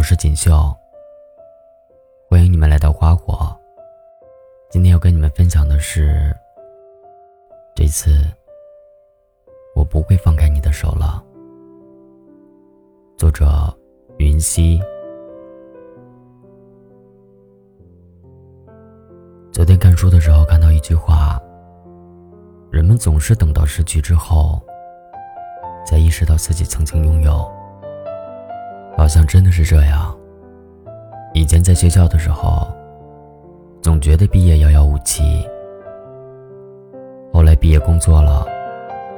我是锦绣，欢迎你们来到花火。今天要跟你们分享的是，这次我不会放开你的手了。作者云溪。昨天看书的时候看到一句话：人们总是等到失去之后，才意识到自己曾经拥有。好像真的是这样。以前在学校的时候，总觉得毕业遥遥无期。后来毕业工作了，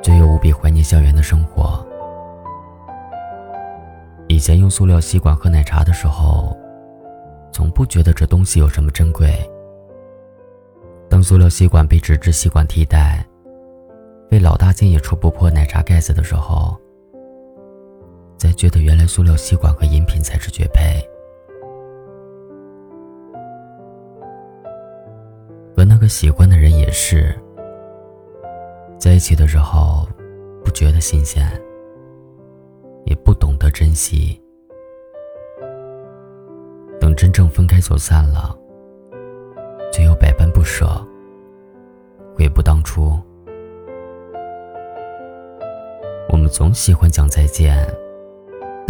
却又无比怀念校园的生活。以前用塑料吸管喝奶茶的时候，从不觉得这东西有什么珍贵。当塑料吸管被纸质吸管替代，被老大劲也戳不破奶茶盖子的时候。才觉得原来塑料吸管和饮品才是绝配。和那个喜欢的人也是，在一起的时候不觉得新鲜，也不懂得珍惜。等真正分开走散了，却又百般不舍，悔不当初。我们总喜欢讲再见。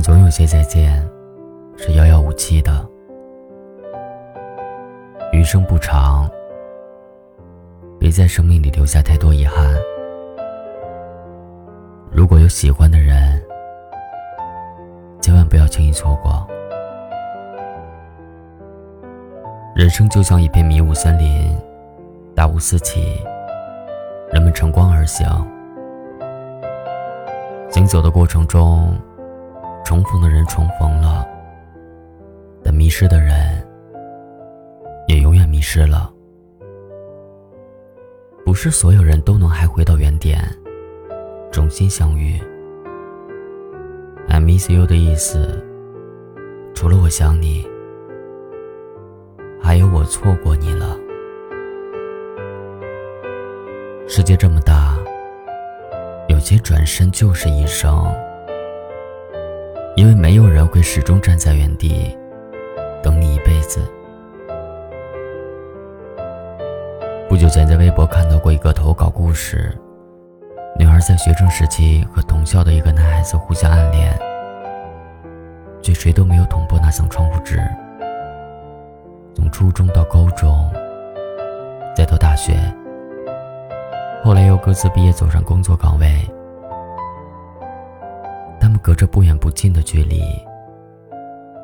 总有些再见，是遥遥无期的。余生不长，别在生命里留下太多遗憾。如果有喜欢的人，千万不要轻易错过。人生就像一片迷雾森林，大雾四起，人们乘光而行，行走的过程中。重逢的人重逢了，但迷失的人也永远迷失了。不是所有人都能还回到原点，重新相遇。I miss you 的意思，除了我想你，还有我错过你了。世界这么大，有些转身就是一生。因为没有人会始终站在原地，等你一辈子。不久前在微博看到过一个投稿故事，女孩在学生时期和同校的一个男孩子互相暗恋，却谁都没有捅破那层窗户纸。从初中到高中，再到大学，后来又各自毕业走上工作岗位。隔着不远不近的距离，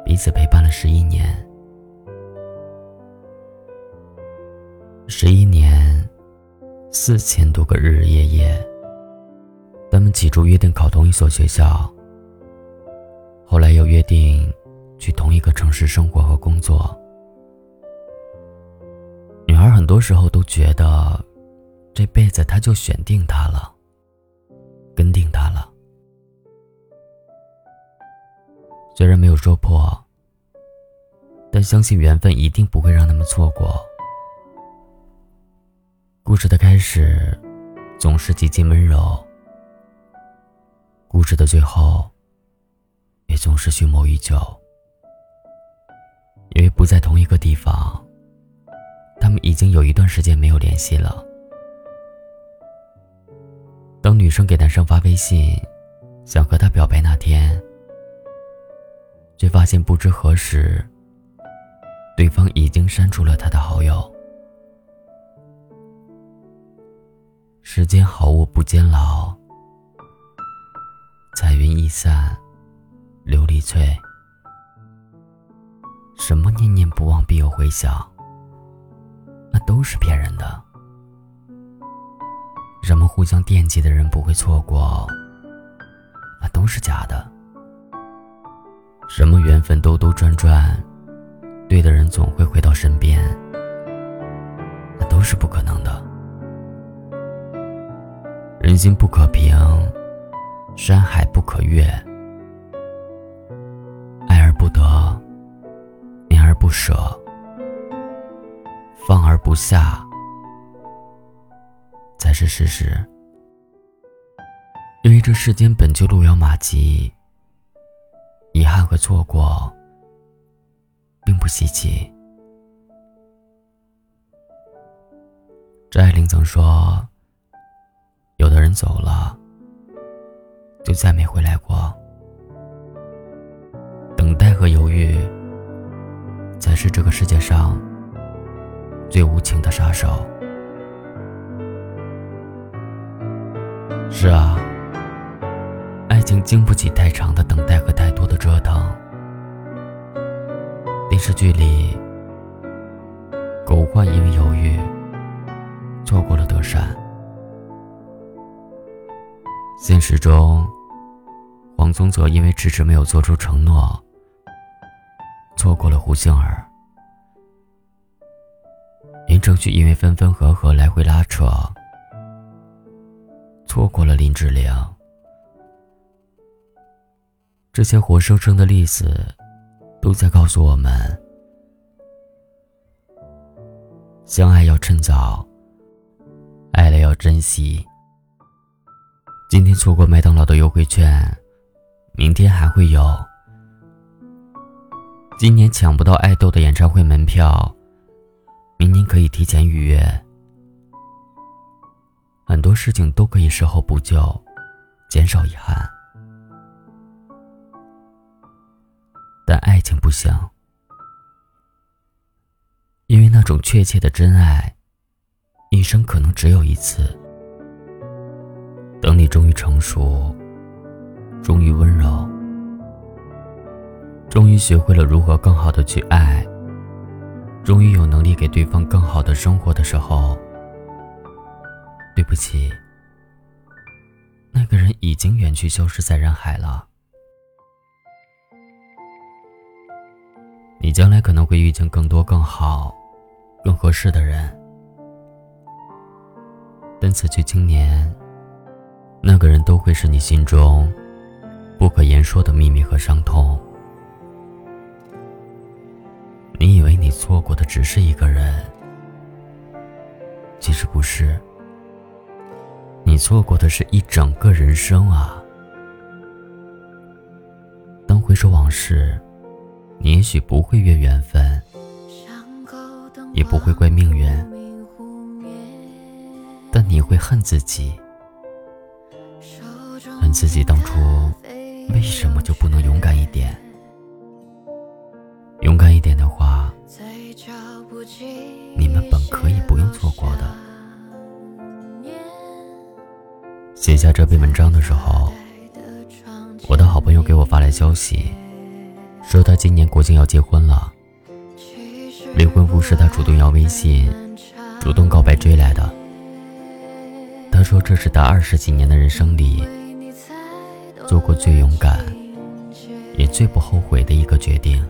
彼此陪伴了十一年。十一年，四千多个日日夜夜，他们起初约定考同一所学校，后来又约定去同一个城市生活和工作。女孩很多时候都觉得，这辈子她就选定他了，跟定他了。虽然没有说破，但相信缘分一定不会让他们错过。故事的开始总是极尽温柔，故事的最后也总是蓄谋已久。因为不在同一个地方，他们已经有一段时间没有联系了。当女生给男生发微信，想和他表白那天。却发现不知何时，对方已经删除了他的好友。世间好物不坚牢，彩云易散琉璃脆。什么念念不忘必有回响，那都是骗人的。什么互相惦记的人不会错过，那都是假的。什么缘分兜兜转转，对的人总会回到身边，那都是不可能的。人心不可平，山海不可越，爱而不得，念而不舍，放而不下，才是事实。因为这世间本就路遥马急。错过，并不稀奇。张爱玲曾说：“有的人走了，就再没回来过。等待和犹豫，才是这个世界上最无情的杀手。”是啊，爱情经不起太长的等待电视剧里，狗焕因为犹豫，错过了德善；现实中，黄宗泽因为迟迟没有做出承诺，错过了胡杏儿；林正旭因为分分合合来回拉扯。错过了林志玲，这些活生生的例子，都在告诉我们：相爱要趁早，爱了要珍惜。今天错过麦当劳的优惠券，明天还会有；今年抢不到爱豆的演唱会门票，明年可以提前预约。很多事情都可以事后补救，减少遗憾，情不行，因为那种确切的真爱，一生可能只有一次。等你终于成熟，终于温柔，终于学会了如何更好的去爱，终于有能力给对方更好的生活的时候。对不起，那个人已经远去，消失在人海了。你将来可能会遇见更多更好、更合适的人，但此去经年，那个人都会是你心中不可言说的秘密和伤痛。你以为你错过的只是一个人，其实不是。你错过的是一整个人生啊！当回首往事，你也许不会怨缘分，也不会怪命运，但你会恨自己，恨自己当初为什么就不能勇敢一点？勇敢一点的话，你们本可以不用错过的。写下这篇文章的时候，我的好朋友给我发来消息，说他今年国庆要结婚了。未婚夫是他主动要微信、主动告白追来的。他说这是他二十几年的人生里做过最勇敢，也最不后悔的一个决定。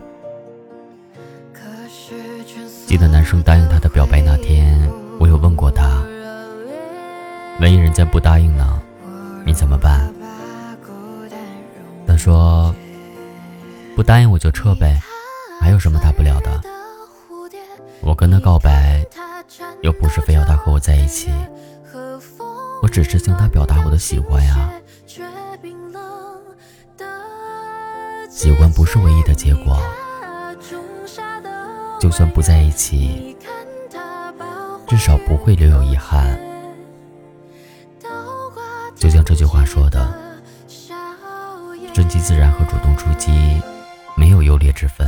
记得男生答应他的表白那天，我有问过他，万一人家不答应呢？你怎么办？他说：“不答应我就撤呗，还有什么大不了的？我跟他告白，又不是非要他和我在一起，我只是向他表达我的喜欢呀。喜欢不是唯一的结果，就算不在一起，至少不会留有遗憾。”就像这句话说的：“顺其自然和主动出击优劣之分，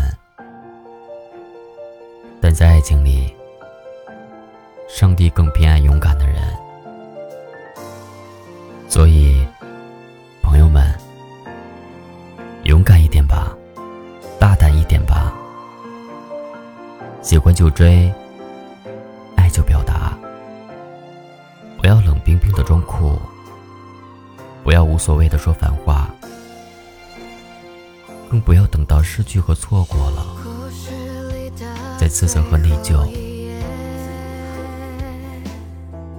但在爱情里，上帝更偏爱勇敢的人。所以，朋友们，勇敢一点吧，大胆一点吧，喜欢就追，爱就表达，不要冷冰冰的装酷。”不要无所谓的说反话，更不要等到失去和错过了，再自责和内疚。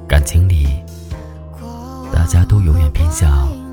感情里，大家都永远偏向。